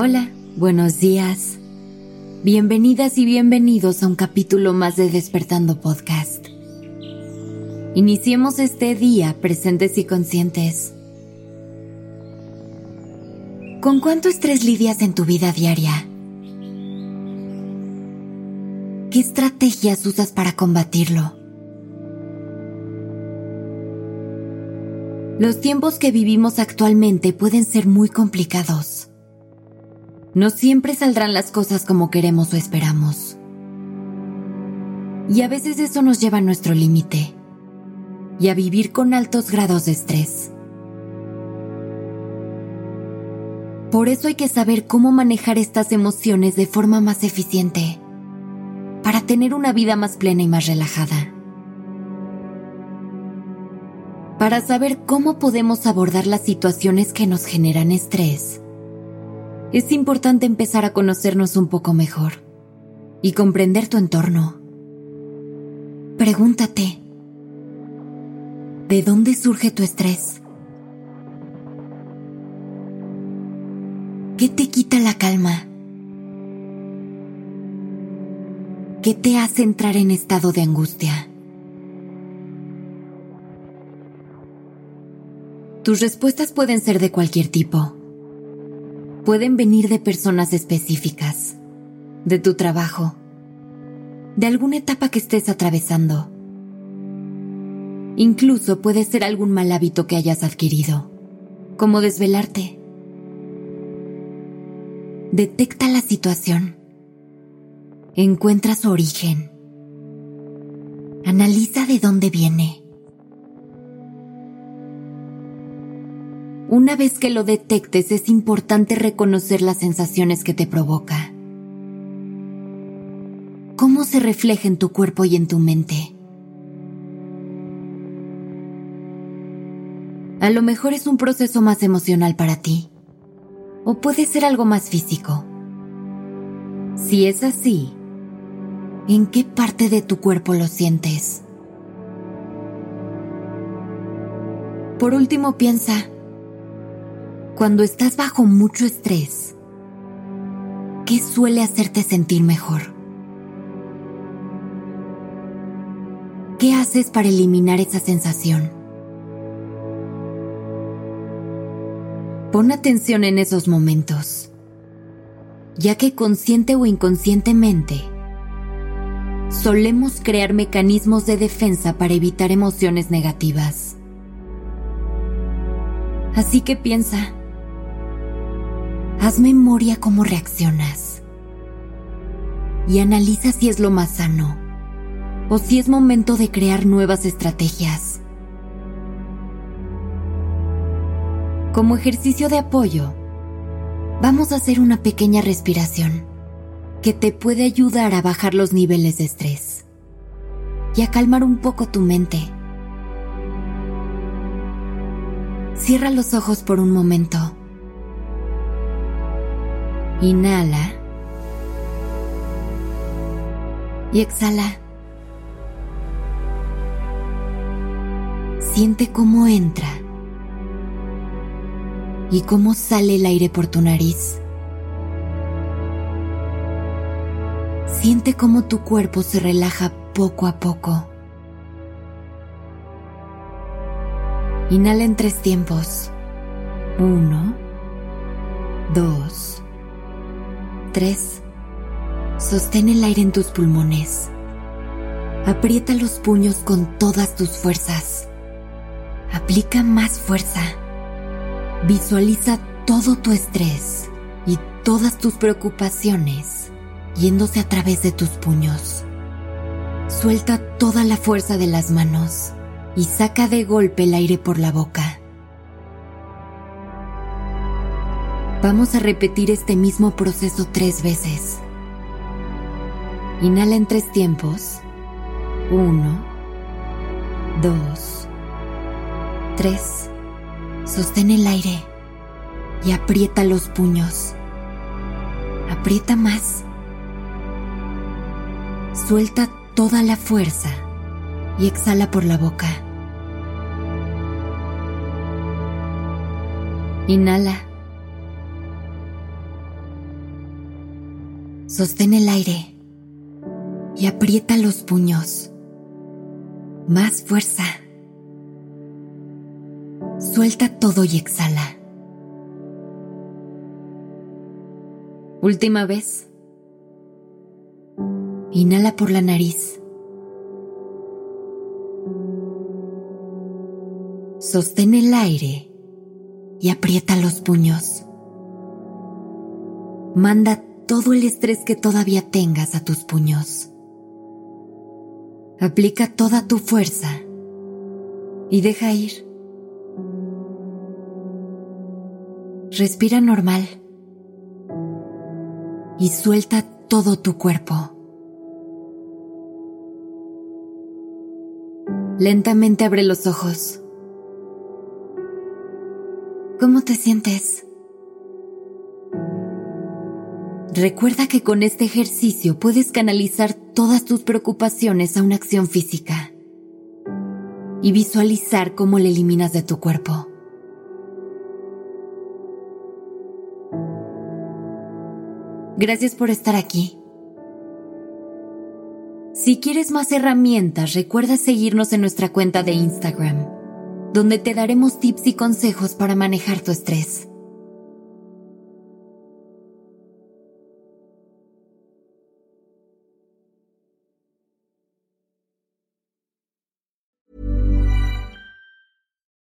Hola, buenos días. Bienvenidas y bienvenidos a un capítulo más de Despertando Podcast. Iniciemos este día presentes y conscientes. ¿Con cuánto estrés lidias en tu vida diaria? ¿Qué estrategias usas para combatirlo? Los tiempos que vivimos actualmente pueden ser muy complicados. No siempre saldrán las cosas como queremos o esperamos. Y a veces eso nos lleva a nuestro límite y a vivir con altos grados de estrés. Por eso hay que saber cómo manejar estas emociones de forma más eficiente para tener una vida más plena y más relajada. Para saber cómo podemos abordar las situaciones que nos generan estrés, es importante empezar a conocernos un poco mejor y comprender tu entorno. Pregúntate, ¿de dónde surge tu estrés? ¿Qué te quita la calma? ¿Qué te hace entrar en estado de angustia? Tus respuestas pueden ser de cualquier tipo. Pueden venir de personas específicas, de tu trabajo, de alguna etapa que estés atravesando. Incluso puede ser algún mal hábito que hayas adquirido, como desvelarte. Detecta la situación. Encuentra su origen. Analiza de dónde viene Una vez que lo detectes es importante reconocer las sensaciones que te provoca. ¿Cómo se refleja en tu cuerpo y en tu mente? A lo mejor es un proceso más emocional para ti. O puede ser algo más físico. Si es así, ¿en qué parte de tu cuerpo lo sientes? Por último, piensa, cuando estás bajo mucho estrés, ¿qué suele hacerte sentir mejor? ¿Qué haces para eliminar esa sensación? Pon atención en esos momentos, ya que consciente o inconscientemente, solemos crear mecanismos de defensa para evitar emociones negativas. Así que piensa, Haz memoria cómo reaccionas y analiza si es lo más sano o si es momento de crear nuevas estrategias. Como ejercicio de apoyo, vamos a hacer una pequeña respiración que te puede ayudar a bajar los niveles de estrés y a calmar un poco tu mente. Cierra los ojos por un momento Inhala. Y exhala. Siente cómo entra y cómo sale el aire por tu nariz. Siente cómo tu cuerpo se relaja poco a poco. Inhala en tres tiempos. Uno, dos, 3. Sostén el aire en tus pulmones. Aprieta los puños con todas tus fuerzas. Aplica más fuerza. Visualiza todo tu estrés y todas tus preocupaciones yéndose a través de tus puños. Suelta toda la fuerza de las manos y saca de golpe el aire por la boca. Vamos a repetir este mismo proceso tres veces. Inhala en tres tiempos. Uno, dos, tres. Sostén el aire y aprieta los puños. Aprieta más. Suelta toda la fuerza y exhala por la boca. Sostén el aire y aprieta los puños. Más fuerza. Suelta todo y exhala. Última vez. Inhala por la nariz. Sostén el aire y aprieta los puños. Manda todo el estrés que todavía tengas a tus puños. Aplica toda tu fuerza y deja ir. Respira normal y suelta todo tu cuerpo. Lentamente abre los ojos. ¿Cómo te sientes? Recuerda que con este ejercicio puedes canalizar todas tus preocupaciones a una acción física y visualizar cómo le eliminas de tu cuerpo. Gracias por estar aquí. Si quieres más herramientas, recuerda seguirnos en nuestra cuenta de Instagram, donde te daremos tips y consejos para manejar tu estrés.